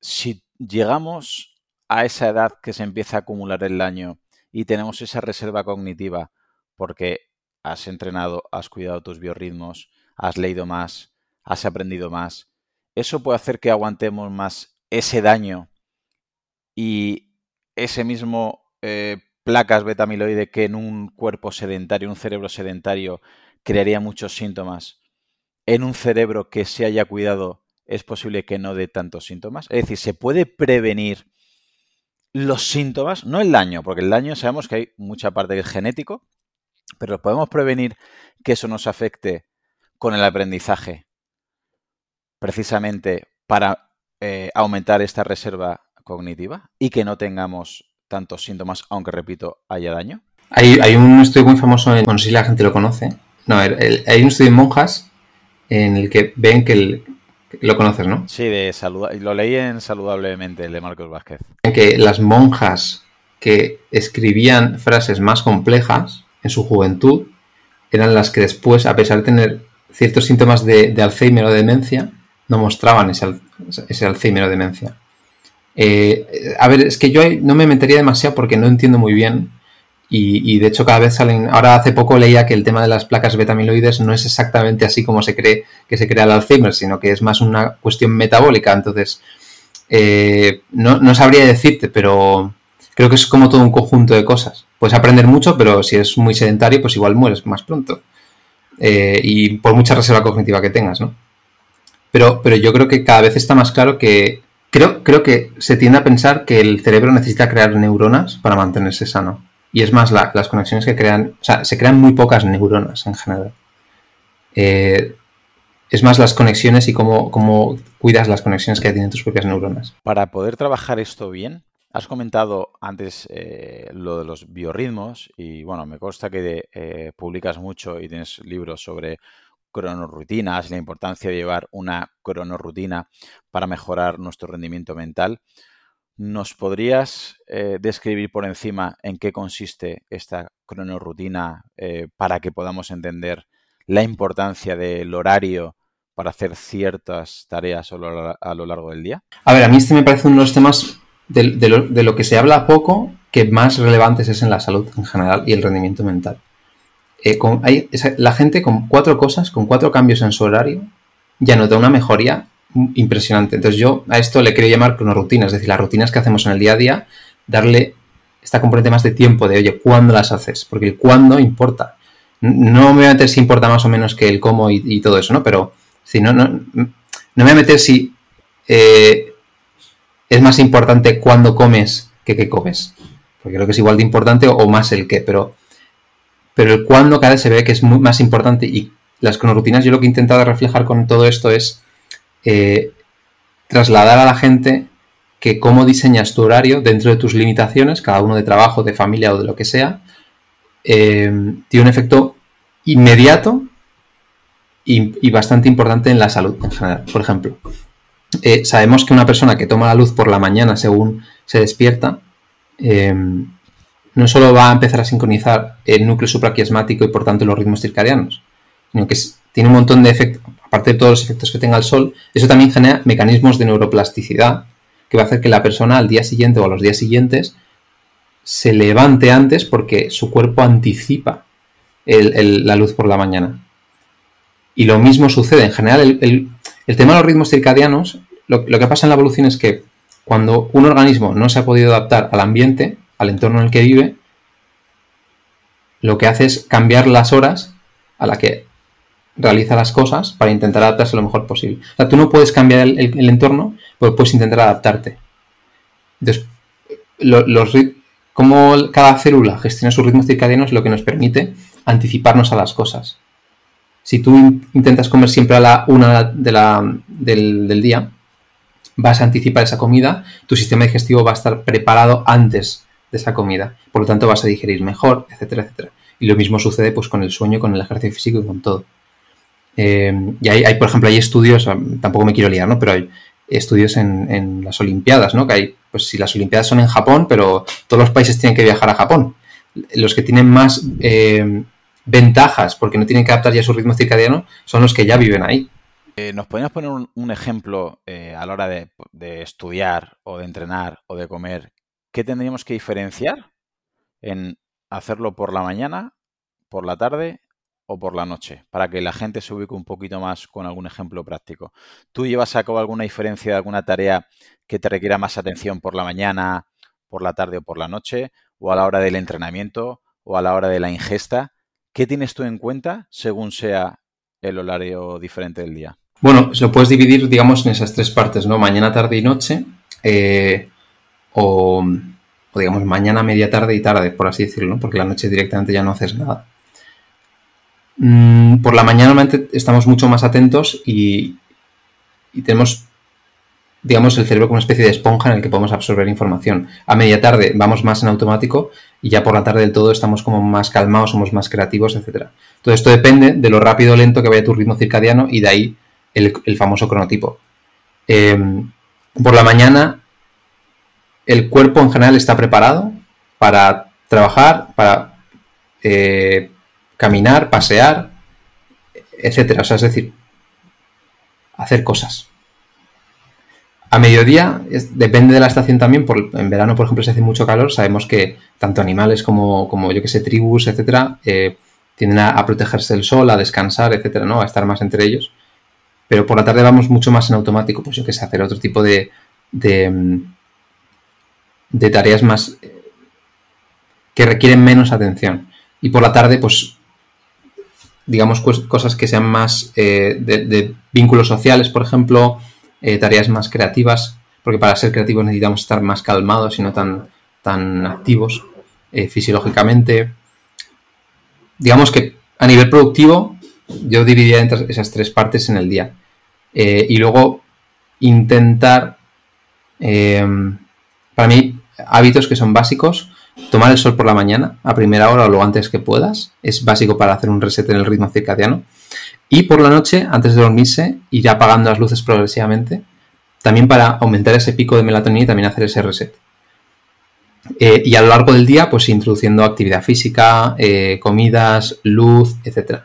si llegamos a esa edad que se empieza a acumular el daño y tenemos esa reserva cognitiva porque has entrenado, has cuidado tus biorritmos, has leído más, has aprendido más, eso puede hacer que aguantemos más ese daño y ese mismo eh, placas beta-amiloide que en un cuerpo sedentario, un cerebro sedentario, crearía muchos síntomas, en un cerebro que se haya cuidado es posible que no dé tantos síntomas. Es decir, se puede prevenir los síntomas, no el daño, porque el daño sabemos que hay mucha parte que es genético, pero podemos prevenir que eso nos afecte con el aprendizaje, precisamente para eh, aumentar esta reserva cognitiva y que no tengamos tantos síntomas, aunque repito, haya daño? Hay, un estudio muy famoso, en, no sé si la gente lo conoce. No, hay un estudio en monjas en el que ven que lo conoces, ¿no? Sí, de lo leí en Saludablemente, el de Marcos Vázquez. En que las monjas que escribían frases más complejas en su juventud eran las que después, a pesar de tener ciertos síntomas de, Alzheimer o de demencia, no mostraban ese, ese Alzheimer o demencia. Eh, a ver, es que yo no me metería demasiado porque no entiendo muy bien. Y, de hecho cada vez salen... Ahora hace poco leía que el tema de las placas beta-amiloides no es exactamente así como se cree que se crea el Alzheimer, sino que es más una cuestión metabólica. Entonces, eh, no, sabría decirte, pero creo que es como todo un conjunto de cosas. Puedes aprender mucho, pero si eres muy sedentario, pues igual mueres más pronto. Eh, y por mucha reserva cognitiva que tengas, ¿no? Pero, pero yo creo que cada vez está más claro que Creo, creo que se tiende a pensar que el cerebro necesita crear neuronas para mantenerse sano. Y es más, las conexiones que crean, o sea, se crean muy pocas neuronas en general. Eh, es más las conexiones y cómo, cómo, cuidas las conexiones que tienen tus propias neuronas. Para poder trabajar esto bien, has comentado antes eh, lo de los biorritmos y bueno, me consta que eh, publicas mucho y tienes libros sobre cronorrutinas, la importancia de llevar una cronorrutina para mejorar nuestro rendimiento mental. ¿Nos podrías eh, describir por encima en qué consiste esta cronorrutina eh, para que podamos entender la importancia del horario para hacer ciertas tareas a lo, largo del día? A ver, a mí este me parece uno de los temas de, lo, que se habla poco que más relevantes es en la salud en general y el rendimiento mental. Eh, la gente con cuatro cosas, con cuatro cambios en su horario, ya nota una mejoría impresionante. Entonces yo a esto le quiero llamar rutina, es decir, las rutinas que hacemos en el día a día, darle esta componente más de tiempo, de oye, ¿cuándo las haces? Porque el cuándo importa. No me voy a meter si importa más o menos que el cómo y, todo eso, ¿no? Pero Es no, no, no me voy a meter si eh, es más importante cuándo comes que qué comes. Porque creo que es igual de importante o, más el qué, pero, pero el cuándo cada vez se ve que es más importante y las cronorutinas yo lo que he intentado reflejar con todo esto es eh, trasladar a la gente que cómo diseñas tu horario dentro de tus limitaciones, cada uno de trabajo, de familia o de lo que sea, eh, tiene un efecto inmediato y, bastante importante en la salud en general. Por ejemplo, eh, sabemos que una persona que toma la luz por la mañana según se despierta, no solo va a empezar a sincronizar el núcleo supraquiasmático y por tanto los ritmos circadianos, sino que tiene un montón de efectos, aparte de todos los efectos que tenga el sol, eso también genera mecanismos de neuroplasticidad que va a hacer que la persona al día siguiente o a los días siguientes se levante antes porque su cuerpo anticipa la luz por la mañana. Y lo mismo sucede. En general, el, tema de los ritmos circadianos, lo, que pasa en la evolución es que cuando un organismo no se ha podido adaptar al ambiente, al entorno en el que vive, lo que hace es cambiar las horas a la que realiza las cosas para intentar adaptarse lo mejor posible. O sea, tú no puedes cambiar el, entorno, pero puedes intentar adaptarte. Entonces, los, cómo cada célula gestiona sus ritmos circadianos es lo que nos permite anticiparnos a las cosas. Si tú intentas comer siempre a la una de la, del, día, vas a anticipar esa comida, tu sistema digestivo va a estar preparado antes de esa comida, por lo tanto vas a digerir mejor, etcétera, etcétera. Y lo mismo sucede pues con el sueño, con el ejercicio físico y con todo. Eh, y hay, por ejemplo, hay estudios, tampoco me quiero liar, ¿no? Pero hay estudios en, las Olimpiadas, ¿no? Que hay, pues si las Olimpiadas son en Japón, pero todos los países tienen que viajar a Japón. Los que tienen más eh, ventajas, porque no tienen que adaptar ya su ritmo circadiano, son los que ya viven ahí. Eh, ¿Nos podríamos poner un, ejemplo a la hora de, estudiar o de entrenar o de comer? ¿Qué tendríamos que diferenciar en hacerlo por la mañana, por la tarde o por la noche, para que la gente se ubique un poquito más con algún ejemplo práctico. ¿Tú llevas a cabo alguna diferencia de alguna tarea que te requiera más atención por la mañana, por la tarde o por la noche, o a la hora del entrenamiento, o a la hora de la ingesta? ¿Qué tienes tú en cuenta según sea el horario diferente del día? Bueno, lo puedes dividir, digamos, en esas tres partes, ¿no? Mañana, tarde y noche, eh, o, digamos, mañana, media tarde y tarde, por así decirlo. Porque la noche directamente ya no haces nada. Mm, por la mañana normalmente estamos mucho más atentos y, tenemos, digamos, el cerebro como una especie de esponja en el que podemos absorber información. A media tarde vamos más en automático y ya por la tarde del todo estamos como más calmados, somos más creativos, etc. Todo esto depende de lo rápido o lento que vaya tu ritmo circadiano y de ahí el, famoso cronotipo. Em, por la mañana el cuerpo en general está preparado para trabajar, para eh, caminar, pasear, etcétera. O sea, es decir, hacer cosas. A mediodía, depende de la estación también, por, en verano, por ejemplo, se hace mucho calor, sabemos que tanto animales como, yo que sé, tribus, etcétera, eh, tienden a, protegerse del sol, a descansar, etcétera, ¿no? A estar más entre ellos. Pero por la tarde vamos mucho más en automático, pues yo que sé, hacer otro tipo de, de, de tareas más eh, que requieren menos atención. Y por la tarde, pues digamos, cosas que sean más eh, de, vínculos sociales, por ejemplo, eh, tareas más creativas, porque para ser creativos necesitamos estar más calmados y no tan, tan activos eh, fisiológicamente. Digamos que a nivel productivo, yo dividiría entre esas tres partes en el día. y luego intentar, para mí, hábitos que son básicos, Tomar el sol por la mañana, a primera hora o lo antes que puedas, es básico para hacer un reset en el ritmo circadiano. Y por la noche, antes de dormirse, ir apagando las luces progresivamente, también para aumentar ese pico de melatonina y también hacer ese reset. Eh, y a lo largo del día, pues introduciendo actividad física, eh, comidas, luz, etc.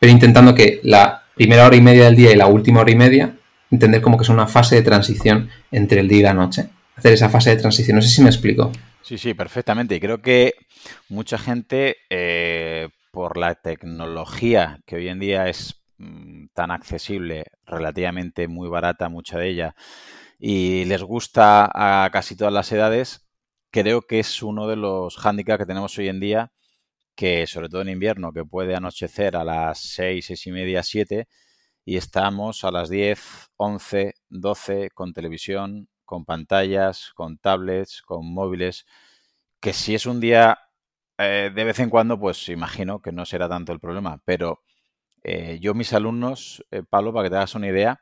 Pero intentando que la primera hora y media del día y la última hora y media, entender como que es una fase de transición entre el día y la noche hacer esa fase de transición. No sé si me explico. Sí, sí, perfectamente. Y creo que mucha gente, eh, por la tecnología que hoy en día es mm, tan accesible, relativamente muy barata, mucha de ella, y les gusta a casi todas las edades, creo que es uno de los hándicaps que tenemos hoy en día que sobre todo en invierno, que puede anochecer a las 6, 6 y media, 7 y estamos a las 10, 11, 12 con televisión, con pantallas, con tablets, con móviles, que si es un día eh, de vez en cuando, pues imagino que no será tanto el problema, pero eh, yo mis alumnos, eh, Pablo, para que te hagas una idea,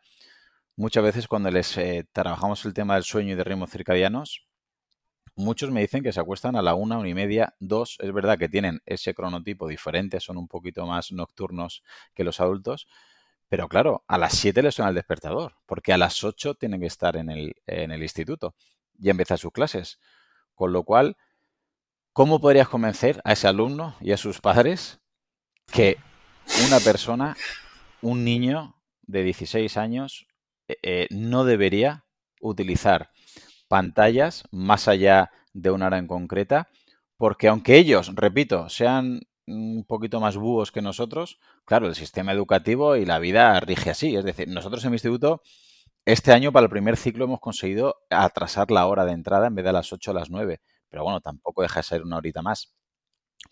muchas veces cuando les trabajamos el tema del sueño y de ritmos circadianos, muchos me dicen que se acuestan a la una, una y media, dos. Es verdad que tienen ese cronotipo diferente, son un poquito más nocturnos que los adultos, pero claro, a las 7 les suena el despertador, porque a las 8 tienen que estar en el, en el instituto y empezar sus clases. Con lo cual, ¿cómo podrías convencer a ese alumno y a sus padres que una persona, un niño de 16 años, eh, eh, no debería utilizar pantallas más allá de una hora en concreta? Porque aunque ellos, repito, sean un poquito más búhos que nosotros, claro, el sistema educativo y la vida rige así. Es decir, nosotros en mi instituto, este año para el primer ciclo hemos conseguido atrasar la hora de entrada en vez de a las 8 a las 9. Pero bueno, tampoco deja de ser una horita más.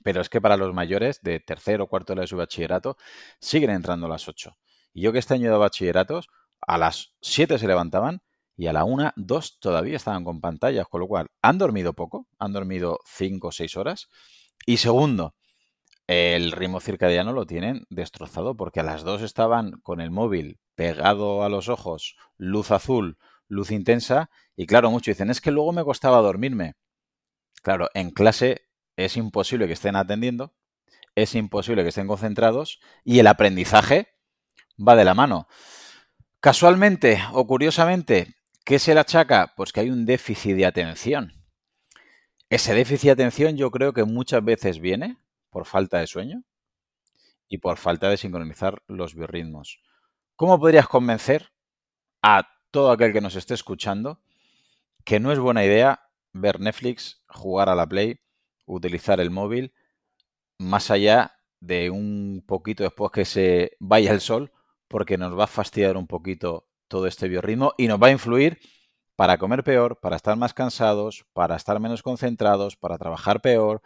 Pero es que para los mayores de tercero o cuarto de su bachillerato siguen entrando a las 8. Y yo que este año de bachilleratos, a las 7 se levantaban y a la 1, 2 todavía estaban con pantallas, con lo cual han dormido poco, han dormido 5 o 6 horas. Y segundo, el ritmo circadiano lo tienen destrozado porque a las dos estaban con el móvil pegado a los ojos, luz azul, luz intensa, y claro, muchos dicen, es que luego me costaba dormirme. Claro, en clase es imposible que estén atendiendo, es imposible que estén concentrados y el aprendizaje va de la mano. Casualmente o curiosamente, ¿qué se le achaca? Pues que hay un déficit de atención. Ese déficit de atención yo creo que muchas veces viene por falta de sueño y por falta de sincronizar los biorritmos. ¿Cómo podrías convencer a todo aquel que nos esté escuchando que no es buena idea ver Netflix, jugar a la Play, utilizar el móvil, más allá de un poquito después que se vaya el sol, porque nos va a fastidiar un poquito todo este biorritmo y nos va a influir para comer peor, para estar más cansados, para estar menos concentrados, para trabajar peor,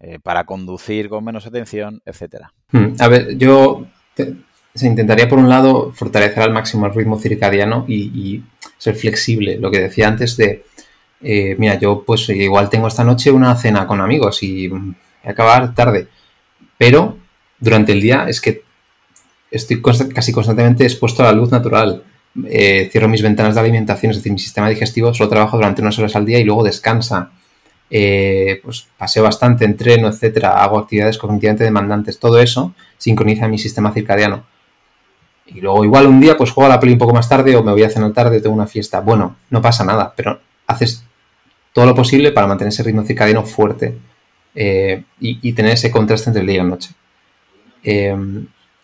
eh, para conducir con menos atención, etcétera. Hmm, a ver, yo se intentaría por un lado fortalecer al máximo el ritmo circadiano y, ser flexible. Lo que decía antes de, eh, mira, yo pues igual tengo esta noche una cena con amigos y a acabar tarde, pero durante el día es que estoy casi constantemente expuesto a la luz natural. Eh, cierro mis ventanas de alimentación, es decir, mi sistema digestivo solo trabaja durante unas horas al día y luego descansa. Eh, pues paseo bastante, entreno, etcétera, hago actividades cognitivamente demandantes, todo eso sincroniza mi sistema circadiano. Y luego igual un día pues juego a la peli un poco más tarde o me voy a cenar tarde tengo una fiesta. Bueno, no pasa nada, pero haces todo lo posible para mantener ese ritmo circadiano fuerte eh, y, tener ese contraste entre el día y la noche. Eh,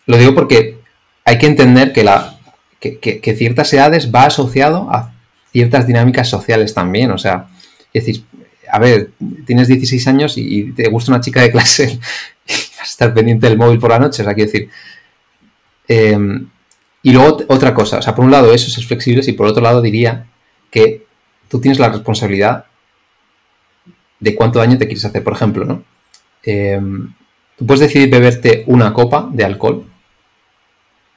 lo digo porque hay que entender que, la, que ciertas edades va asociado a ciertas dinámicas sociales también. O sea, es decir, a ver, tienes 16 años y te gusta una chica de clase y vas a estar pendiente del móvil por la noche, o sea, quiero decir. Em, y luego otra cosa, o sea, por un lado eso es flexible y por otro lado diría que tú tienes la responsabilidad de cuánto daño te quieres hacer, por ejemplo, ¿no? Em, tú puedes decidir beberte una copa de alcohol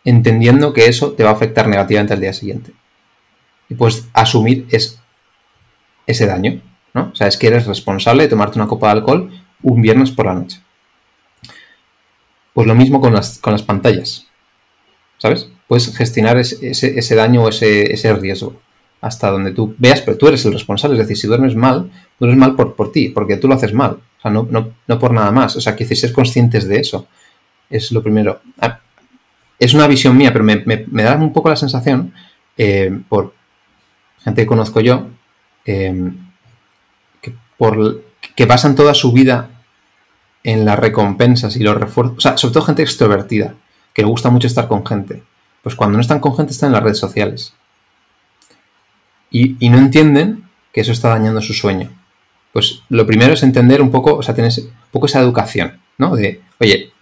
entendiendo que eso te va a afectar negativamente al día siguiente. Y puedes asumir ese daño. ¿No? O sea, es que eres responsable de tomarte una copa de alcohol un viernes por la noche. Pues lo mismo con las, con las pantallas, ¿sabes? Puedes gestionar ese, daño o ese, riesgo hasta donde tú veas, pero tú eres el responsable. Es decir, si duermes mal, duermes mal por, por ti, porque tú lo haces mal. O sea, no, no, por nada más. O sea, que ser conscientes de eso es lo primero. Ah, es una visión mía, pero me, da un poco la sensación, eh, por gente que conozco yo, eh, por, que pasan toda su vida en las recompensas y los refuerzos. O sea, sobre todo gente extrovertida, que le gusta mucho estar con gente. Pues cuando no están con gente están en las redes sociales. Y, no entienden que eso está dañando su sueño. Pues lo primero es entender un poco, o sea, tienes un poco esa educación, ¿no? De, oye,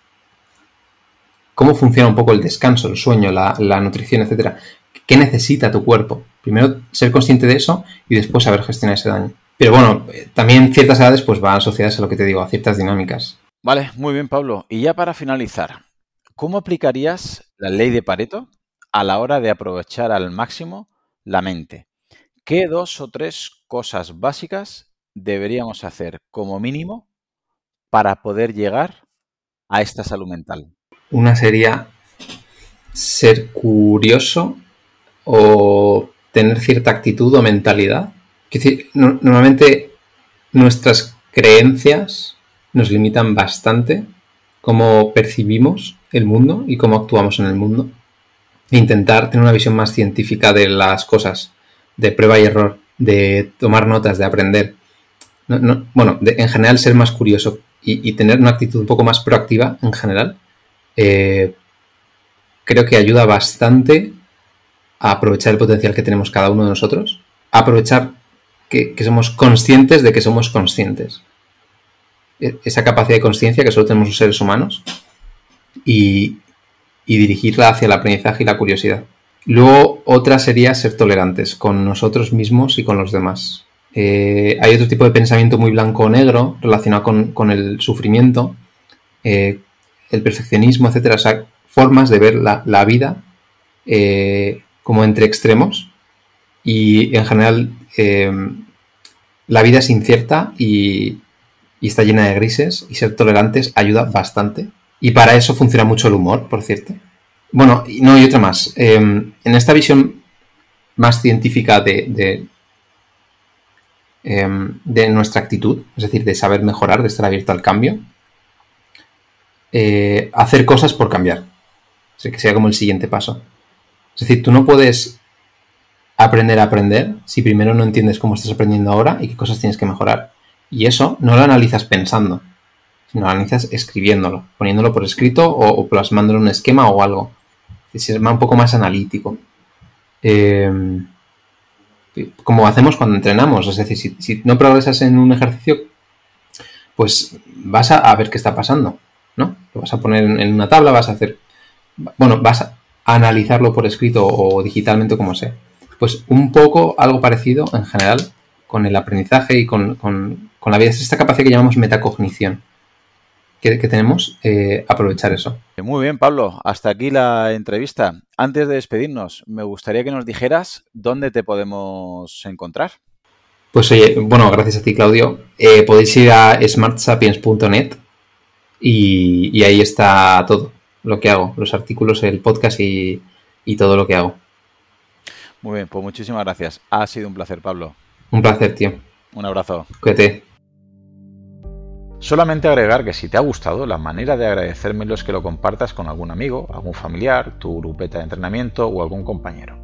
¿cómo funciona un poco el descanso, el sueño, la nutrición, etcétera? ¿Qué necesita tu cuerpo? Primero ser consciente de eso y después saber gestionar ese daño. Pero bueno, también ciertas edades pues van asociadas a lo que te digo, a ciertas dinámicas. Vale, muy bien, Pablo. Y ya para finalizar, ¿cómo aplicarías la ley de Pareto a la hora de aprovechar al máximo la mente? ¿Qué dos o tres cosas básicas deberíamos hacer como mínimo para poder llegar a esta salud mental? Una sería ser curioso o tener cierta actitud o mentalidad. Decir, normalmente nuestras creencias nos limitan bastante cómo percibimos el mundo y cómo actuamos en el mundo. E intentar tener una visión más científica de las cosas, de prueba y error, de tomar notas, de aprender. bueno, en general ser más curioso y, tener una actitud un poco más proactiva en general, eh, creo que ayuda bastante a aprovechar el potencial que tenemos cada uno de nosotros, a aprovechar que somos conscientes de que somos conscientes. E-, esa capacidad de conciencia que solo tenemos los seres humanos y, dirigirla hacia el aprendizaje y la curiosidad. Luego, otra sería ser tolerantes con nosotros mismos y con los demás. Eh, hay otro tipo de pensamiento muy blanco o negro relacionado con, el sufrimiento, eh, el perfeccionismo, etcétera. O sea, formas de ver la, vida eh, como entre extremos. Y en general, la vida es incierta y, está llena de grises y ser tolerantes ayuda bastante. Y para eso funciona mucho el humor, por cierto. Bueno, no, y otra más. Em, en esta visión más científica de, de, em, de, nuestra actitud, es decir, de saber mejorar, de estar abierto al cambio, eh, hacer cosas por cambiar. O sea, que sea como el siguiente paso. Es decir, tú no puedes aprender a aprender si primero no entiendes cómo estás aprendiendo ahora y qué cosas tienes que mejorar. Y eso no lo analizas pensando, sino lo analizas escribiéndolo, poniéndolo por escrito o, plasmándolo en un esquema o algo. Es un poco más analítico. Em, como hacemos cuando entrenamos, es decir, si, no progresas en un ejercicio, pues vas a, ver qué está pasando, ¿no? Lo vas a poner en una tabla, vas a hacer, bueno, vas a analizarlo por escrito o digitalmente como sea. Pues un poco algo parecido en general con el aprendizaje y con, la vida. Es esta capacidad que llamamos metacognición. Que, tenemos, eh, aprovechar eso. Muy bien, Pablo. Hasta aquí la entrevista. Antes de despedirnos, me gustaría que nos dijeras dónde te podemos encontrar. Pues oye, bueno, gracias a ti, Claudio. Eh, podéis ir a smartsapiens.net y, ahí está todo lo que hago, los artículos, el podcast y, y todo lo que hago. Muy bien, pues muchísimas gracias. Ha sido un placer, Pablo. Un placer, tío. Un abrazo. Cuídate. Solamente agregar que si te ha gustado, la manera de agradecérmelo es que lo compartas con algún amigo, algún familiar, tu grupeta de entrenamiento o algún compañero.